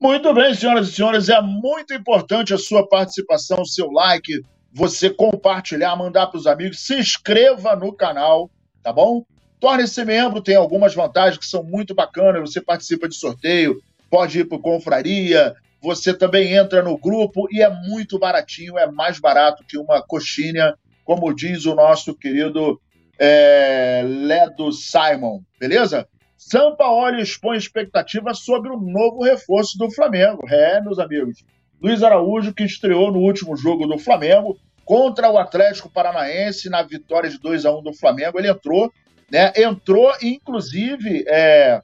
Muito bem, senhoras e senhores, é muito importante a sua participação, o seu like, você compartilhar, mandar para os amigos, se inscreva no canal, tá bom? Torne-se membro, tem algumas vantagens que são muito bacanas, você participa de sorteio, pode ir para Confraria, você também entra no grupo e é muito baratinho, é mais barato que uma coxinha, como diz o nosso querido é, Ledo Simon, beleza? Sampaoli expõe expectativa sobre o novo reforço do Flamengo. É, meus amigos. Luiz Araújo, que estreou no último jogo do Flamengo contra o Atlético Paranaense na vitória de 2 a 1 do Flamengo, ele entrou, né? Entrou, inclusive, é,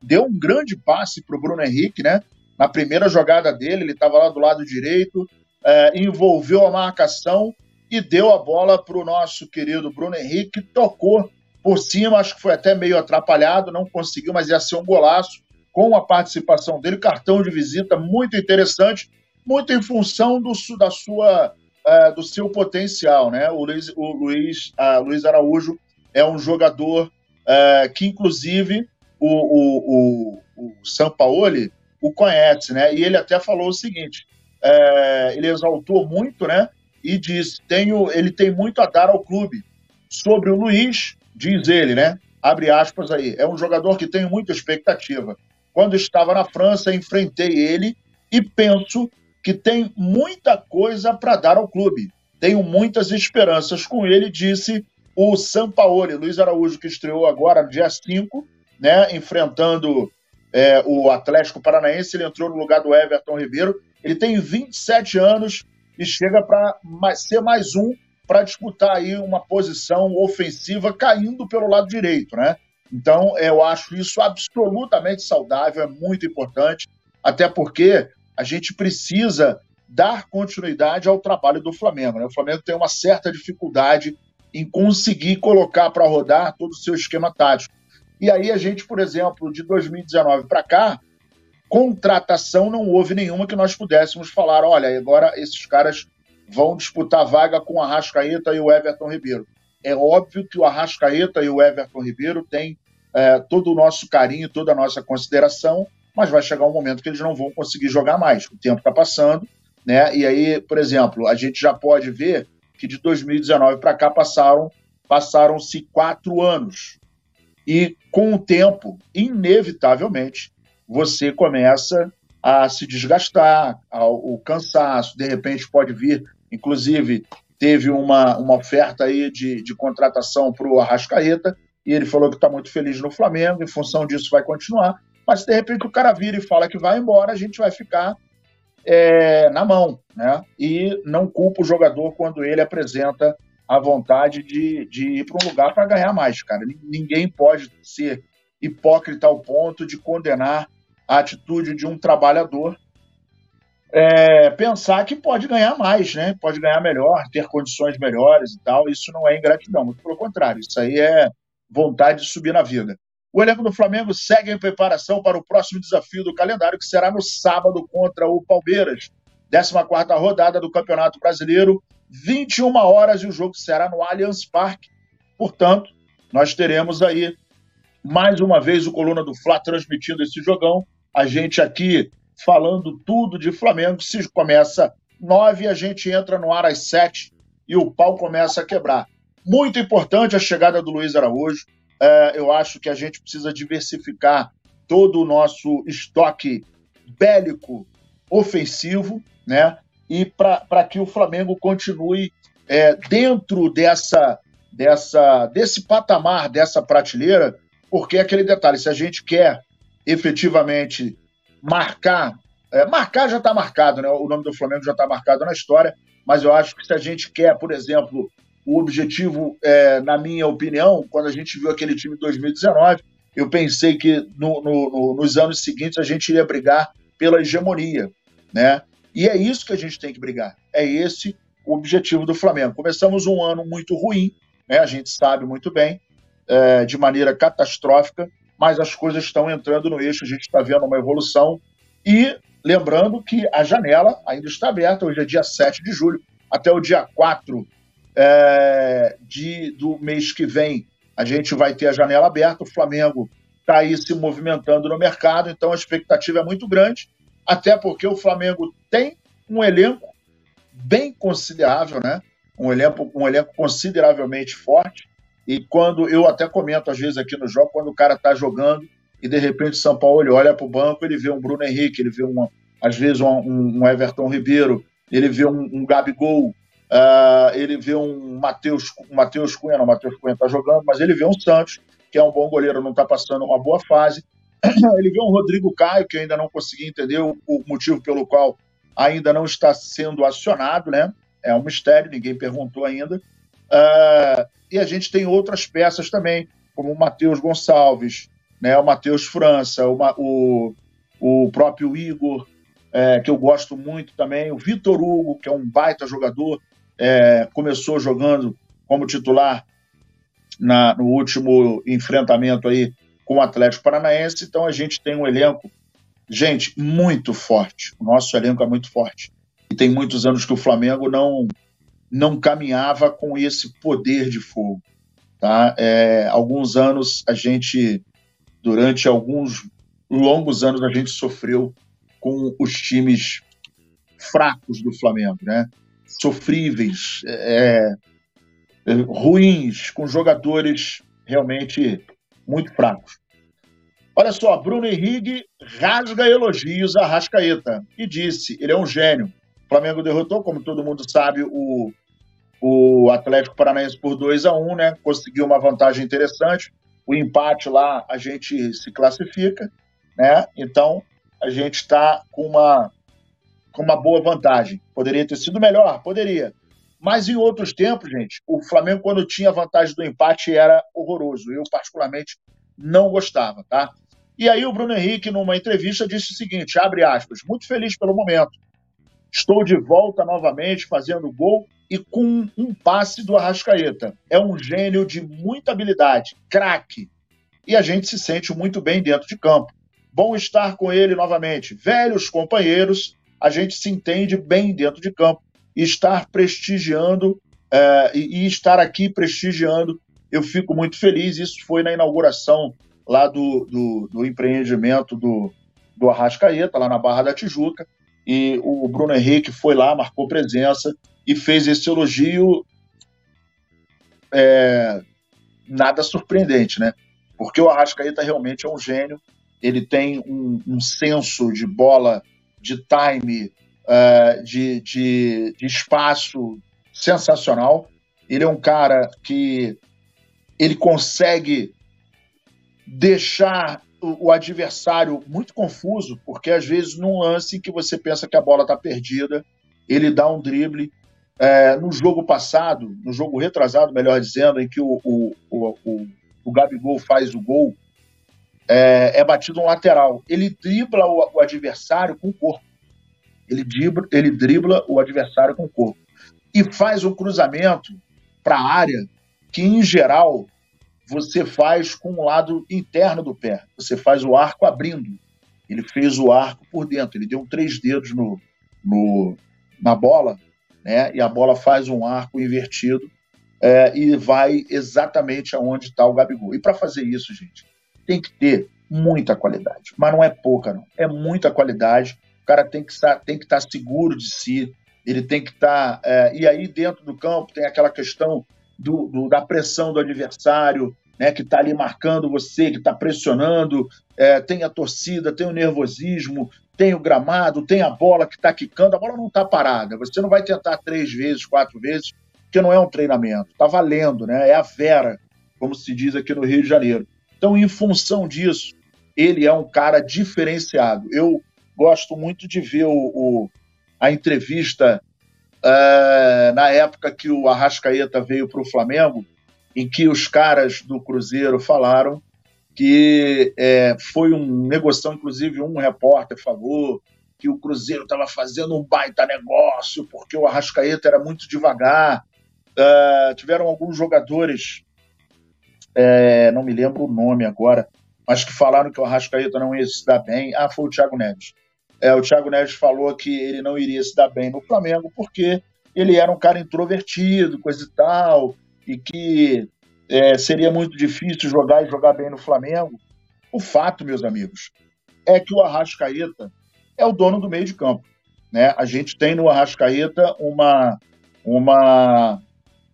deu um grande passe para o Bruno Henrique, né? Na primeira jogada dele, ele estava lá do lado direito, é, envolveu a marcação e deu a bola para o nosso querido Bruno Henrique, tocou por cima, acho que foi até meio atrapalhado, não conseguiu, mas ia ser um golaço com a participação dele, cartão de visita muito interessante, muito em função do, da sua, uh, do seu potencial, né? O Luiz, o Luiz, uh, Luiz Araújo é um jogador uh, que, inclusive, o, o, o, o Sampaoli o conhece, né? E ele até falou o seguinte: ele exaltou muito, né? E disse: tenho, ele tem muito a dar ao clube. Sobre o Luiz, diz ele, né? Abre aspas aí. É um jogador que tenho muita expectativa. Quando estava na França, enfrentei ele e penso que tem muita coisa para dar ao clube. Tenho muitas esperanças com ele, disse o Sampaoli, Luiz Araújo, que estreou agora no dia 5, né, enfrentando é, o Atlético Paranaense. Ele entrou no lugar do Everton Ribeiro. Ele tem 27 anos e chega para ser mais um para disputar aí uma posição ofensiva caindo pelo lado direito, né? Então, eu acho isso absolutamente saudável, é muito importante, até porque a gente precisa dar continuidade ao trabalho do Flamengo. Né? O Flamengo tem uma certa dificuldade em conseguir colocar para rodar todo o seu esquema tático. E aí a gente, por exemplo, de 2019 para cá, contratação não houve nenhuma que nós pudéssemos falar, olha, agora esses caras vão disputar vaga com o Arrascaeta e o Everton Ribeiro. É óbvio que o Arrascaeta e o Everton Ribeiro têm é, todo o nosso carinho, toda a nossa consideração, mas vai chegar um momento que eles não vão conseguir jogar mais. O tempo está passando, né? E aí, por exemplo, a gente já pode ver que de 2019 para cá passaram passaram-se quatro anos. E com o tempo, inevitavelmente, você começa a se desgastar, ao, o cansaço, de repente pode vir, inclusive teve uma, uma oferta aí de, de contratação para o Arrascaeta, e ele falou que está muito feliz no Flamengo, em função disso vai continuar, mas de repente o cara vira e fala que vai embora, a gente vai ficar é, na mão, né? E não culpa o jogador quando ele apresenta a vontade de, de ir para um lugar para ganhar mais, cara. Ninguém pode ser hipócrita ao ponto de condenar a atitude de um trabalhador é, pensar que pode ganhar mais, né? Pode ganhar melhor, ter condições melhores e tal. Isso não é ingratidão, muito pelo contrário. Isso aí é vontade de subir na vida. O elenco do Flamengo segue em preparação para o próximo desafio do calendário, que será no sábado contra o Palmeiras. 14 rodada do Campeonato Brasileiro, 21 horas, e o jogo será no Allianz Parque. Portanto, nós teremos aí mais uma vez o Coluna do Fla transmitindo esse jogão. A gente aqui falando tudo de Flamengo. Se começa nove, a gente entra no ar às sete e o pau começa a quebrar. Muito importante a chegada do Luiz Araújo. É, eu acho que a gente precisa diversificar todo o nosso estoque bélico ofensivo, né? E para que o Flamengo continue é, dentro dessa, dessa, desse patamar, dessa prateleira, porque é aquele detalhe, se a gente quer efetivamente marcar, é, marcar já está marcado, né? O nome do Flamengo já está marcado na história, mas eu acho que se a gente quer, por exemplo, o objetivo, é, na minha opinião, quando a gente viu aquele time em 2019, eu pensei que no, no, no, nos anos seguintes a gente iria brigar pela hegemonia, né? E é isso que a gente tem que brigar. É esse o objetivo do Flamengo. Começamos um ano muito ruim, né? A gente sabe muito bem é, de maneira catastrófica, mas as coisas estão entrando no eixo, a gente está vendo uma evolução e lembrando que a janela ainda está aberta, hoje é dia 7 de julho, até o dia 4 é, de, do mês que vem a gente vai ter a janela aberta, o Flamengo está aí se movimentando no mercado, então a expectativa é muito grande, até porque o Flamengo tem um elenco bem considerável, né? Um elenco, um elenco consideravelmente forte. E quando eu até comento às vezes aqui no jogo, quando o cara está jogando e de repente o São Paulo olha para o banco, ele vê um Bruno Henrique, ele vê uma, às vezes um, um Everton Ribeiro, ele vê um, um Gabigol, uh, ele vê um Matheus Mateus Cunha, não, Matheus Cunha está jogando, mas ele vê um Santos, que é um bom goleiro, não está passando uma boa fase. Ele vê um Rodrigo Caio, que ainda não consegui entender o, o motivo pelo qual ainda não está sendo acionado, né? É um mistério, ninguém perguntou ainda. Uh, e a gente tem outras peças também, como o Matheus Gonçalves, né? o Matheus França, o, o, o próprio Igor, é, que eu gosto muito também, o Vitor Hugo, que é um baita jogador, é, começou jogando como titular na, no último enfrentamento aí com o Atlético Paranaense, então a gente tem um elenco gente, muito forte. O nosso elenco é muito forte. E tem muitos anos que o Flamengo não, não caminhava com esse poder de fogo. Tá? É, alguns anos a gente, durante alguns longos anos, a gente sofreu com os times fracos do Flamengo, né? Sofríveis, é, é ruins, com jogadores realmente muito fracos. Olha só, Bruno Henrique rasga elogios a Rascaeta e disse: ele é um gênio. O Flamengo derrotou, como todo mundo sabe, o, o Atlético Paranaense por 2 a 1 né? Conseguiu uma vantagem interessante. O empate lá a gente se classifica, né? Então a gente está com uma, com uma boa vantagem. Poderia ter sido melhor? Poderia. Mas em outros tempos, gente, o Flamengo, quando tinha a vantagem do empate, era horroroso. Eu, particularmente, não gostava, tá? E aí o Bruno Henrique, numa entrevista, disse o seguinte, abre aspas, muito feliz pelo momento. Estou de volta novamente fazendo gol e com um passe do Arrascaeta. É um gênio de muita habilidade, craque. E a gente se sente muito bem dentro de campo. Bom estar com ele novamente. Velhos companheiros, a gente se entende bem dentro de campo. E estar prestigiando, uh, e, e estar aqui prestigiando, eu fico muito feliz. Isso foi na inauguração lá do, do, do empreendimento do, do Arrascaeta, lá na Barra da Tijuca, e o Bruno Henrique foi lá, marcou presença e fez esse elogio é, nada surpreendente, né? Porque o Arrascaeta realmente é um gênio, ele tem um, um senso de bola, de time, uh, de, de, de espaço sensacional. Ele é um cara que ele consegue deixar o, o adversário muito confuso, porque às vezes num lance que você pensa que a bola está perdida, ele dá um drible. É, no jogo passado, no jogo retrasado, melhor dizendo, em que o, o, o, o, Gabigol faz o gol, é, é, batido um lateral. Ele dribla o, o adversário com o corpo. Ele dribla, ele dribla o adversário com o corpo. E faz um cruzamento para a área que, em geral, você faz com o lado interno do pé. Você faz o arco abrindo. Ele fez o arco por dentro. Ele deu três dedos no, no na bola, né? E a bola faz um arco invertido é, e vai exatamente aonde está o Gabigol. E para fazer isso, gente, tem que ter muita qualidade. Mas não é pouca, não. É muita qualidade. O cara tem que estar, tem que estar seguro de si. Ele tem que estar. É, e aí, dentro do campo, tem aquela questão do, do, da pressão do adversário, né, que está ali marcando você, que está pressionando, é, tem a torcida, tem o nervosismo, tem o gramado, tem a bola que está quicando, a bola não está parada. Você não vai tentar três vezes, quatro vezes, porque não é um treinamento, está valendo, né? É a vera, como se diz aqui no Rio de Janeiro. Então, em função disso, ele é um cara diferenciado. Eu gosto muito de ver o, o a entrevista uh, na época que o Arrascaeta veio para o Flamengo, em que os caras do Cruzeiro falaram que é, foi um negociação, inclusive um repórter falou que o Cruzeiro estava fazendo um baita negócio porque o Arrascaeta era muito devagar. Uh, tiveram alguns jogadores, é, não me lembro o nome agora, mas que falaram que o Arrascaeta não ia se dar bem. Ah, foi o Thiago Neves. É, o Thiago Neves falou que ele não iria se dar bem no Flamengo porque ele era um cara introvertido, coisa e tal, e que é, seria muito difícil jogar e jogar bem no Flamengo. O fato, meus amigos, é que o Arrascaeta é o dono do meio de campo. Né? A gente tem no Arrascaeta uma, uma,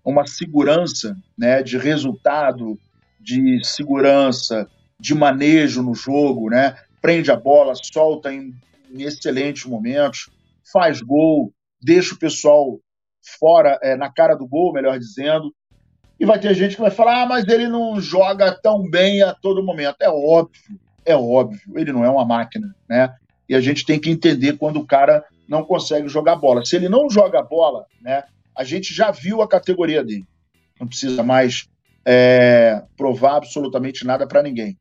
uma segurança né, de resultado, de segurança, de manejo no jogo, né? prende a bola, solta em, em excelentes momentos, faz gol, deixa o pessoal fora, é, na cara do gol, melhor dizendo. E vai ter gente que vai falar, ah, mas ele não joga tão bem a todo momento. É óbvio, é óbvio, ele não é uma máquina, né? E a gente tem que entender quando o cara não consegue jogar bola. Se ele não joga bola, né? A gente já viu a categoria dele. Não precisa mais é, provar absolutamente nada para ninguém.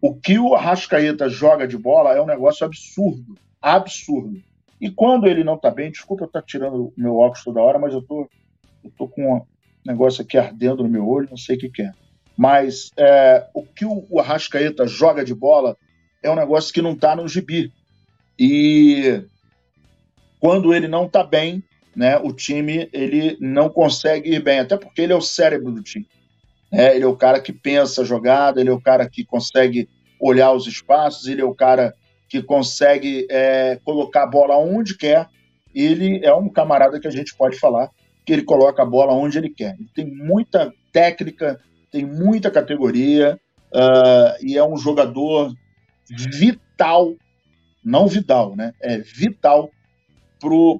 O que o Arrascaeta joga de bola é um negócio absurdo, absurdo. E quando ele não tá bem, desculpa eu estar tá tirando o meu óculos toda hora, mas eu tô, eu tô com negócio aqui ardendo no meu olho, não sei o que, que é. Mas é, o que o Arrascaeta joga de bola é um negócio que não tá no gibi. E quando ele não tá bem, né, o time ele não consegue ir bem, até porque ele é o cérebro do time. É, ele é o cara que pensa a jogada, ele é o cara que consegue olhar os espaços, ele é o cara que consegue é, colocar a bola onde quer. Ele é um camarada que a gente pode falar que ele coloca a bola onde ele quer. Ele tem muita técnica, tem muita categoria uh, e é um jogador vital, não Vidal, né? É vital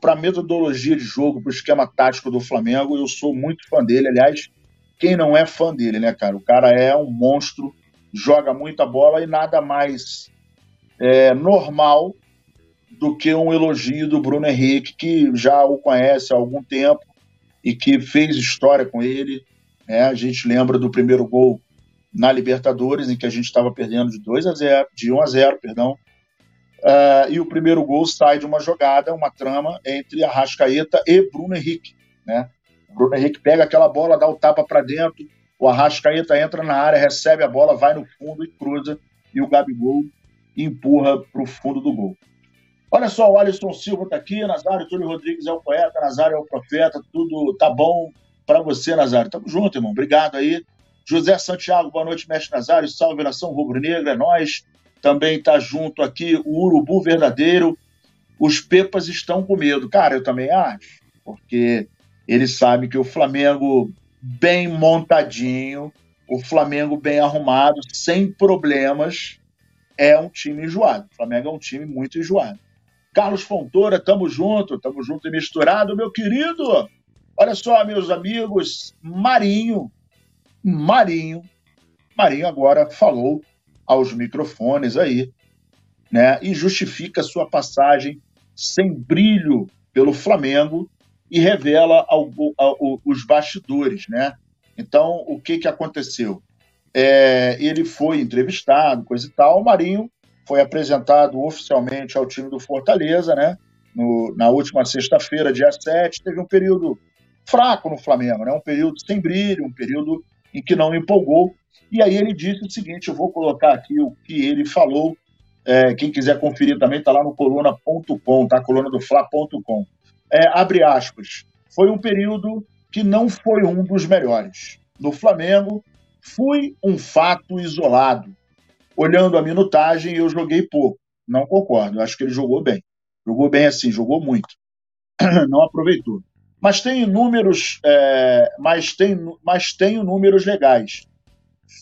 para a metodologia de jogo, para o esquema tático do Flamengo. Eu sou muito fã dele. Aliás, quem não é fã dele, né, cara? O cara é um monstro, joga muita bola e nada mais é, normal do que um elogio do Bruno Henrique, que já o conhece há algum tempo e que fez história com ele. Né? A gente lembra do primeiro gol na Libertadores, em que a gente estava perdendo de 2 a 0, de 1 a 0, perdão. Uh, e o primeiro gol sai de uma jogada, uma trama entre Arrascaeta e Bruno Henrique. Né? O Bruno Henrique pega aquela bola, dá o tapa para dentro, o Arrascaeta entra na área, recebe a bola, vai no fundo e cruza, e o Gabigol empurra para o fundo do gol. Olha só, o Alisson Silva está aqui, Nazário Túlio Rodrigues é o poeta, Nazário é o profeta, tudo tá bom para você, Nazário. Tamo junto, irmão. Obrigado aí. José Santiago, boa noite, mestre Nazário. Salve nação rubro-negra, é nós. Também tá junto aqui o Urubu Verdadeiro. Os Pepas estão com medo. Cara, eu também acho, porque eles sabem que o Flamengo bem montadinho, o Flamengo bem arrumado, sem problemas, é um time enjoado. O Flamengo é um time muito enjoado. Carlos Fontoura, tamo junto, tamo junto e misturado, meu querido. Olha só, meus amigos, Marinho, Marinho, Marinho agora falou aos microfones aí, né, e justifica sua passagem sem brilho pelo Flamengo e revela ao, ao, os bastidores, né? Então, o que que aconteceu? É, ele foi entrevistado, coisa e tal. O Marinho foi apresentado oficialmente ao time do Fortaleza, né? No, na última sexta-feira, dia 7, teve um período fraco no Flamengo, né? Um período sem brilho, um período em que não empolgou. E aí ele disse o seguinte: eu vou colocar aqui o que ele falou. É, quem quiser conferir também está lá no coluna.com, tá? Coluna do Fla.com. É, abre aspas. Foi um período que não foi um dos melhores. No Flamengo, Fui um fato isolado. Olhando a minutagem, eu joguei pouco. Não concordo. Eu acho que ele jogou bem. Jogou bem assim, jogou muito. Não aproveitou. Mas tem números, é, mas, tem, mas tenho números legais.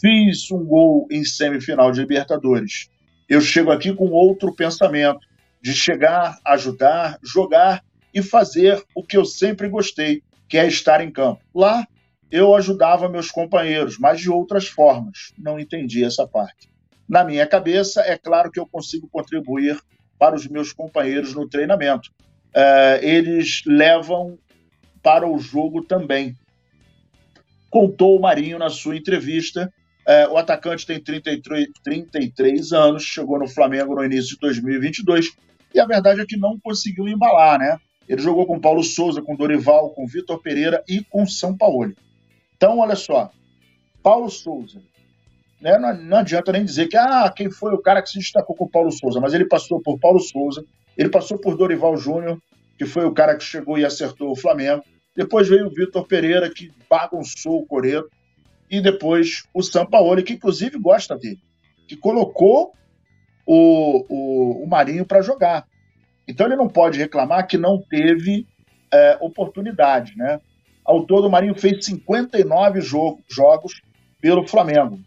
Fiz um gol em semifinal de Libertadores. Eu chego aqui com outro pensamento de chegar, ajudar, jogar e fazer o que eu sempre gostei, que é estar em campo. Lá eu ajudava meus companheiros, mas de outras formas. Não entendi essa parte. Na minha cabeça, é claro que eu consigo contribuir para os meus companheiros no treinamento. É, eles levam para o jogo também. Contou o Marinho na sua entrevista. É, o atacante tem 33, 33 anos, chegou no Flamengo no início de 2022 e a verdade é que não conseguiu embalar, né? Ele jogou com Paulo Souza, com Dorival, com Vitor Pereira e com São Paulo. Então, olha só, Paulo Souza. Né? Não, não, adianta nem dizer que ah, quem foi o cara que se destacou com o Paulo Souza, mas ele passou por Paulo Souza, Ele passou por Dorival Júnior, que foi o cara que chegou e acertou o Flamengo. Depois veio o Vitor Pereira, que bagunçou o Coreto. E depois o Sampaoli, que inclusive gosta dele, que colocou o, o, o Marinho para jogar. Então ele não pode reclamar que não teve é, oportunidade, né? Ao todo, o Marinho fez 59 jogo, jogos pelo Flamengo.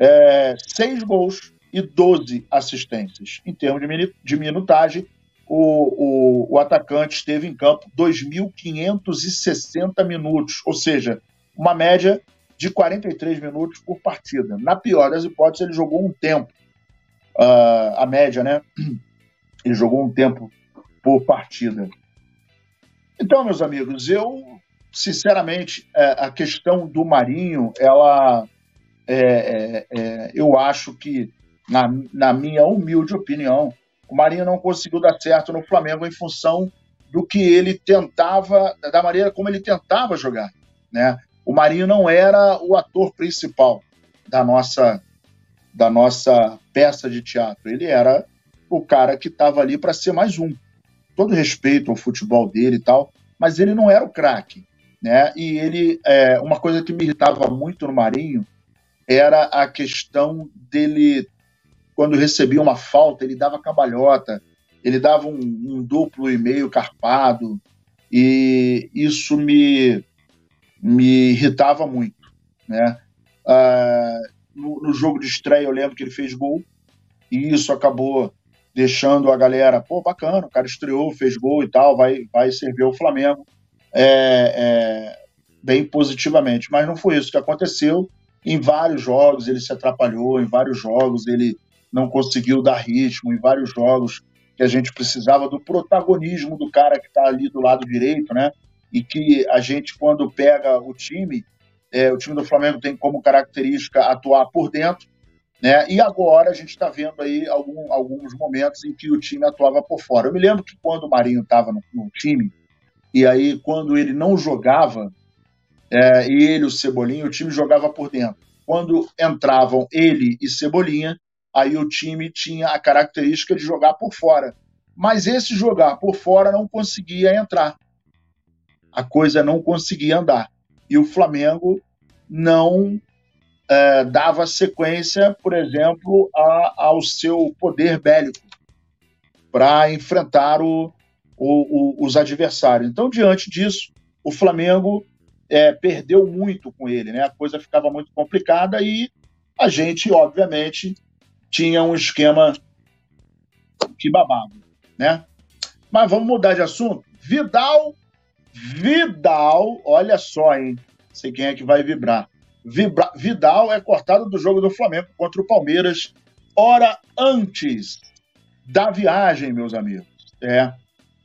É, seis gols e 12 assistências. Em termos de, minutagem, o, o, o atacante esteve em campo 2.560 minutos, ou seja, uma média de 43 minutos por partida. Na pior das hipóteses, ele jogou um tempo, uh, a média, né? Ele jogou um tempo por partida. Então, meus amigos, eu, sinceramente, é, a questão do Marinho, ela, é, é, é, eu acho que, na, na minha humilde opinião, o Marinho não conseguiu dar certo no Flamengo em função do que ele tentava, da maneira como ele tentava jogar, né? O Marinho não era o ator principal da nossa da nossa peça de teatro. Ele era o cara que estava ali para ser mais um. Todo respeito ao futebol dele e tal, mas ele não era o craque, né? E ele, é, uma coisa que me irritava muito no Marinho era a questão dele quando recebia uma falta, ele dava cabalhota, ele dava um, um duplo e meio carpado, e isso me, me irritava muito. Né? Ah, no, no, jogo de estreia, eu lembro que ele fez gol, e isso acabou deixando a galera, pô, bacana, o cara estreou, fez gol e tal, vai, vai servir o Flamengo é, é, bem positivamente. Mas não foi isso que aconteceu. Em vários jogos ele se atrapalhou, em vários jogos ele não conseguiu dar ritmo em vários jogos que a gente precisava do protagonismo do cara que está ali do lado direito, né? E que a gente, quando pega o time, é, o time do Flamengo tem como característica atuar por dentro, né? E agora a gente está vendo aí algum, alguns momentos em que o time atuava por fora. Eu me lembro que quando o Marinho estava no, no, time, e aí quando ele não jogava, é, e ele, o Cebolinha, o time jogava por dentro. Quando entravam ele e Cebolinha, aí o time tinha a característica de jogar por fora. Mas esse jogar por fora não conseguia entrar. A coisa não conseguia andar. E o Flamengo não é, dava sequência, por exemplo, a, ao seu poder bélico para enfrentar o, o, o, os adversários. Então, diante disso, o Flamengo é, perdeu muito com ele, né? A coisa ficava muito complicada e a gente, obviamente, tinha um esquema que babava, né? Mas vamos mudar de assunto. Vidal, Vidal, olha só, hein? Sei quem é que vai vibrar. Vibra, Vidal é cortado do jogo do Flamengo contra o Palmeiras, hora antes da viagem, meus amigos. É,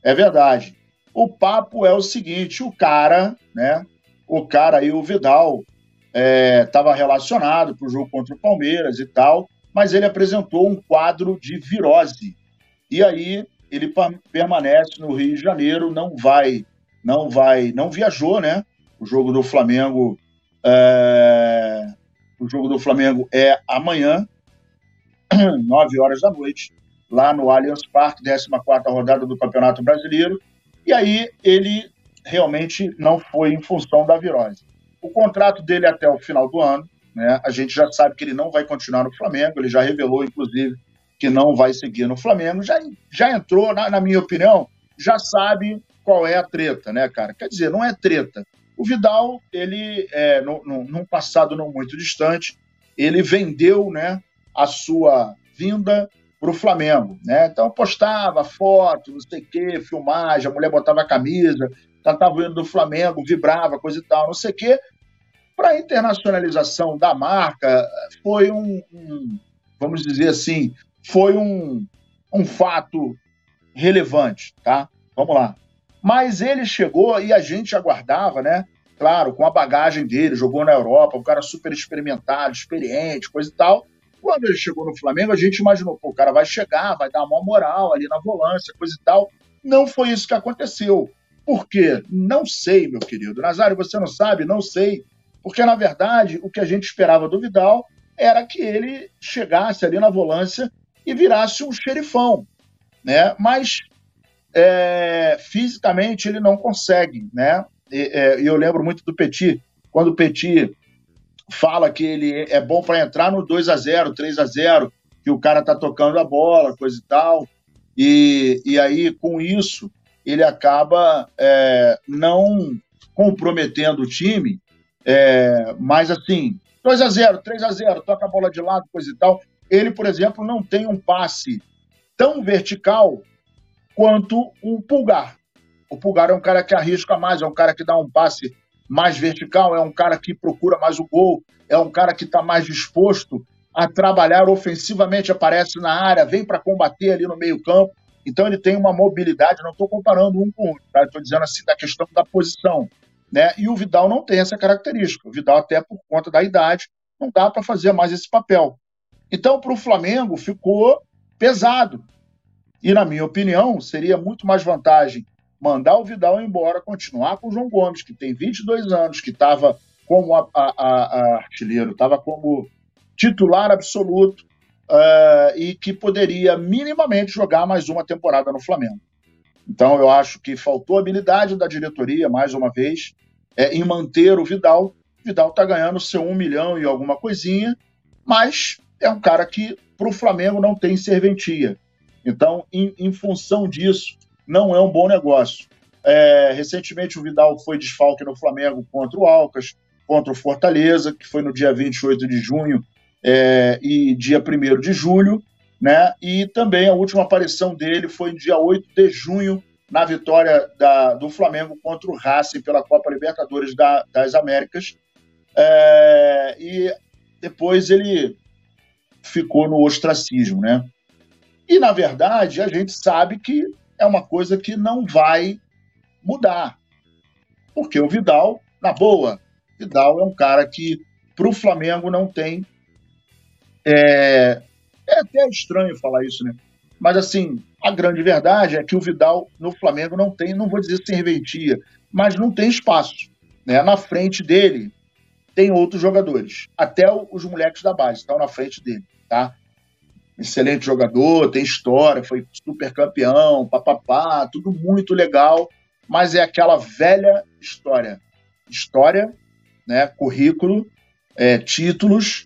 é verdade. O papo é o seguinte: o cara, né? O cara aí, o Vidal, estava é, relacionado para o jogo contra o Palmeiras e tal mas ele apresentou um quadro de virose. E aí ele permanece no Rio de Janeiro, não vai, não vai, não viajou, né? O jogo do Flamengo, é... o jogo do Flamengo é amanhã, 9 horas da noite, lá no Allianz Parque, 14 rodada do Campeonato Brasileiro. E aí ele realmente não foi em função da virose. O contrato dele até o final do ano, né? A gente já sabe que ele não vai continuar no Flamengo, ele já revelou, inclusive, que não vai seguir no Flamengo. Já, já entrou, na, na minha opinião, já sabe qual é a treta, né, cara? Quer dizer, não é treta. O Vidal, ele, é, no, no, num passado não muito distante, ele vendeu né, a sua vinda para o Flamengo. Né? Então postava foto, não sei o quê, filmagem, a mulher botava a camisa, estava indo do Flamengo, vibrava, coisa e tal, não sei o quê. Para a internacionalização da marca, foi um, um, vamos dizer assim, foi um, um fato relevante, tá? Vamos lá. Mas ele chegou e a gente aguardava, né? Claro, com a bagagem dele, jogou na Europa, um cara super experimentado, experiente, coisa e tal. Quando ele chegou no Flamengo, a gente imaginou, pô, o cara vai chegar, vai dar uma moral ali na volância, coisa e tal. Não foi isso que aconteceu. Por quê? Não sei, meu querido. Nazário, você não sabe? Não sei. Porque, na verdade, o que a gente esperava do Vidal era que ele chegasse ali na volância e virasse um xerifão. né? Mas é, fisicamente ele não consegue, né? E, é, eu lembro muito do Petit, quando o Petit fala que ele é bom para entrar no 2 a 0 3 a 0 que o cara tá tocando a bola, coisa e tal. E, e aí, com isso, ele acaba é, não comprometendo o time, é, mas assim, 2 a 0 3 a 0 toca a bola de lado, coisa e tal. Ele, por exemplo, não tem um passe tão vertical quanto o Pulgar. O Pulgar é um cara que arrisca mais, é um cara que dá um passe mais vertical, é um cara que procura mais o gol, é um cara que está mais disposto a trabalhar ofensivamente, aparece na área, vem para combater ali no meio-campo. Então ele tem uma mobilidade, não estou comparando um com o outro, tá? estou dizendo assim da questão da posição. Né? E o Vidal não tem essa característica. O Vidal, até por conta da idade, não dá para fazer mais esse papel. Então, para o Flamengo, ficou pesado. E, na minha opinião, seria muito mais vantagem mandar o Vidal embora, continuar com o João Gomes, que tem 22 anos, que estava como a, a, a artilheiro, estava como titular absoluto uh, e que poderia minimamente jogar mais uma temporada no Flamengo. Então, eu acho que faltou habilidade da diretoria, mais uma vez, é, em manter o Vidal. Vidal está ganhando seu um milhão e alguma coisinha, mas é um cara que para o Flamengo não tem serventia. Então, em, em, função disso, não é um bom negócio. É, recentemente, o Vidal foi desfalque no Flamengo contra o Alcas, contra o Fortaleza, que foi no dia 28 de junho é, e dia 1 de julho, né? E também a última aparição dele foi no dia 8 de junho, na vitória da, do Flamengo contra o Racing pela Copa Libertadores da, das Américas. É, e depois ele ficou no ostracismo, né? E, na verdade, a gente sabe que é uma coisa que não vai mudar. Porque o Vidal, na boa, Vidal é um cara que, para o Flamengo, não tem. É, é até estranho falar isso, né? Mas, assim, a grande verdade é que o Vidal no Flamengo não tem, não vou dizer serventia, mas não tem espaço. Né? Na frente dele tem outros jogadores. Até os moleques da base estão na frente dele. Tá? excelente jogador, tem história, foi super campeão, papapá, tudo muito legal, mas é aquela velha história. História, né, currículo, é, títulos,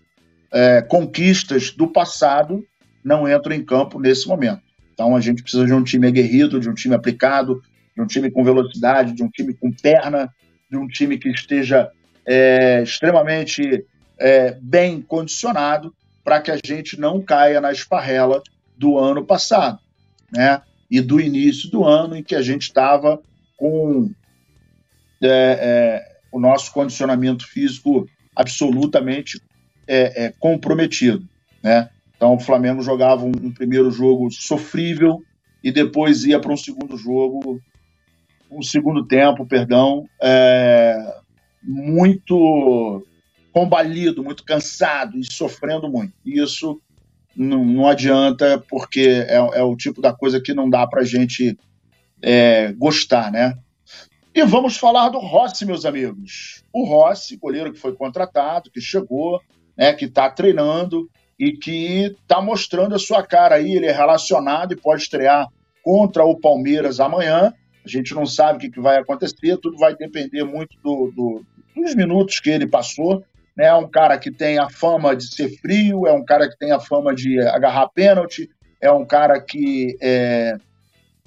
é, conquistas do passado não entram em campo nesse momento. Então a gente precisa de um time aguerrido, de um time aplicado, de um time com velocidade, de um time com perna, de um time que esteja é, extremamente é, bem condicionado para que a gente não caia na esparrela do ano passado, né? E do início do ano em que a gente estava com é, é, o nosso condicionamento físico absolutamente é, é comprometido, né? Então o Flamengo jogava um, um primeiro jogo sofrível e depois ia para um segundo jogo, um segundo tempo, perdão, é, muito combalido, muito cansado e sofrendo muito. E isso não, adianta, porque é, é, o tipo da coisa que não dá para gente é, gostar, né? E vamos falar do Rossi, meus amigos. O Rossi, goleiro que foi contratado, que chegou, né, que está treinando e que está mostrando a sua cara aí. Ele é relacionado e pode estrear contra o Palmeiras amanhã. A gente não sabe o que, que vai acontecer, tudo vai depender muito do, do, dos minutos que ele passou né? É um cara que tem a fama de ser frio, é um cara que tem a fama de agarrar pênalti, é um cara que é,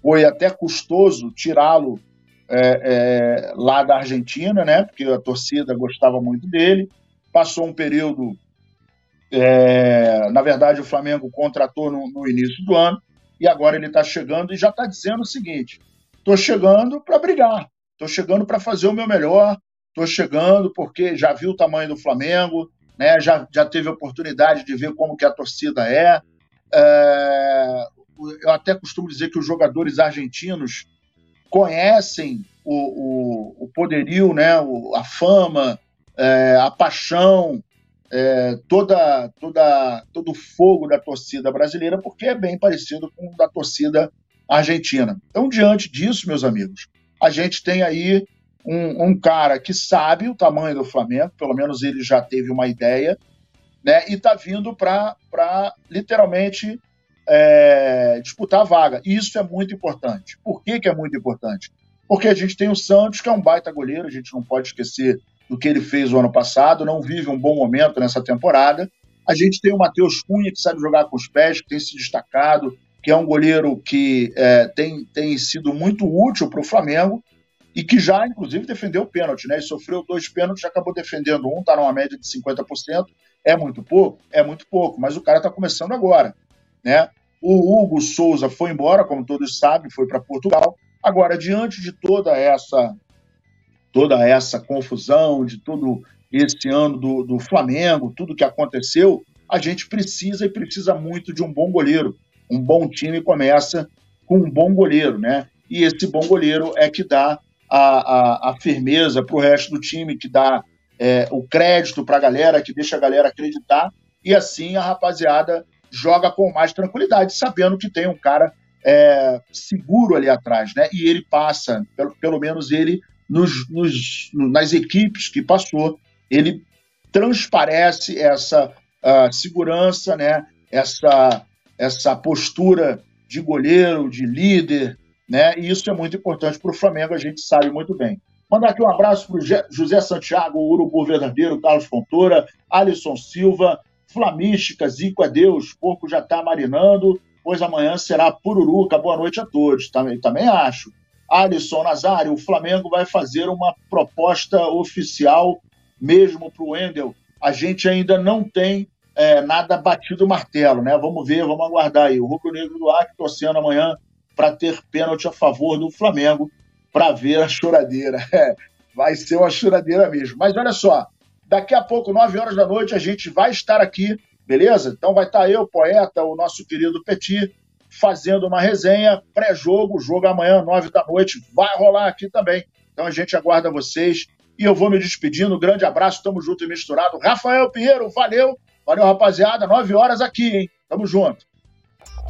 foi até custoso tirá-lo é, é, lá da Argentina, né? Porque a torcida gostava muito dele. Passou um período, é, na verdade, o Flamengo contratou no, no início do ano e agora ele está chegando e já está dizendo o seguinte: estou chegando para brigar, estou chegando para fazer o meu melhor, estou chegando porque já vi o tamanho do Flamengo, né? já, já teve oportunidade de ver como que a torcida é. é. Eu até costumo dizer que os jogadores argentinos conhecem o, o, o poderio, né? O, a fama, é, a paixão, é, toda, toda, todo o fogo da torcida brasileira, porque é bem parecido com o da torcida argentina. Então, diante disso, meus amigos, a gente tem aí um, um, cara que sabe o tamanho do Flamengo, pelo menos ele já teve uma ideia, né? E está vindo para literalmente é, disputar a vaga. E isso é muito importante. Por que, que é muito importante? Porque a gente tem o Santos, que é um baita goleiro, a gente não pode esquecer do que ele fez o ano passado, não vive um bom momento nessa temporada. A gente tem o Matheus Cunha, que sabe jogar com os pés, que tem se destacado, que é um goleiro que é, tem, tem sido muito útil para o Flamengo e que já, inclusive, defendeu o pênalti, né? Ele sofreu dois pênaltis, acabou defendendo um, está numa média de 50%. É muito pouco? É muito pouco, mas o cara está começando agora, né? O Hugo Souza foi embora, como todos sabem, foi para Portugal. Agora, diante de toda essa toda essa confusão, de todo esse ano do, do Flamengo, tudo que aconteceu, a gente precisa e precisa muito de um bom goleiro. Um bom time começa com um bom goleiro, né? E esse bom goleiro é que dá a, a, a firmeza para o resto do time, que dá é, o crédito para a galera, que deixa a galera acreditar, e assim a rapaziada joga com mais tranquilidade, sabendo que tem um cara é, seguro ali atrás, né? E ele passa, pelo, pelo menos ele, nos, nos, nas equipes que passou, ele transparece essa uh, segurança, né? Essa, essa postura de goleiro, de líder, né? E isso é muito importante para o Flamengo, a gente sabe muito bem. Mandar aqui um abraço para o José Santiago, o Urubu Verdadeiro, Carlos Fontoura, Alisson Silva, Flamística, Zico é Deus, porco já está marinando, pois amanhã será Pururuca. Boa noite a todos. Também, também acho. Alisson Nazário, o Flamengo vai fazer uma proposta oficial mesmo para o Wendel. A gente ainda não tem é, nada batido martelo, né? Vamos ver, vamos aguardar aí. O Rubro Negro do Acre torcendo amanhã para ter pênalti a favor do Flamengo, para ver a choradeira. É, vai ser uma choradeira mesmo. Mas olha só, daqui a pouco, 9 horas da noite, a gente vai estar aqui, beleza? Então vai estar eu, poeta, o nosso querido Petit, fazendo uma resenha pré-jogo, jogo amanhã, 9 da noite, vai rolar aqui também. Então a gente aguarda vocês. E eu vou me despedindo. Grande abraço, tamo junto e misturado. Rafael Pinheiro, valeu. Valeu, rapaziada. 9 horas aqui, hein? Tamo junto.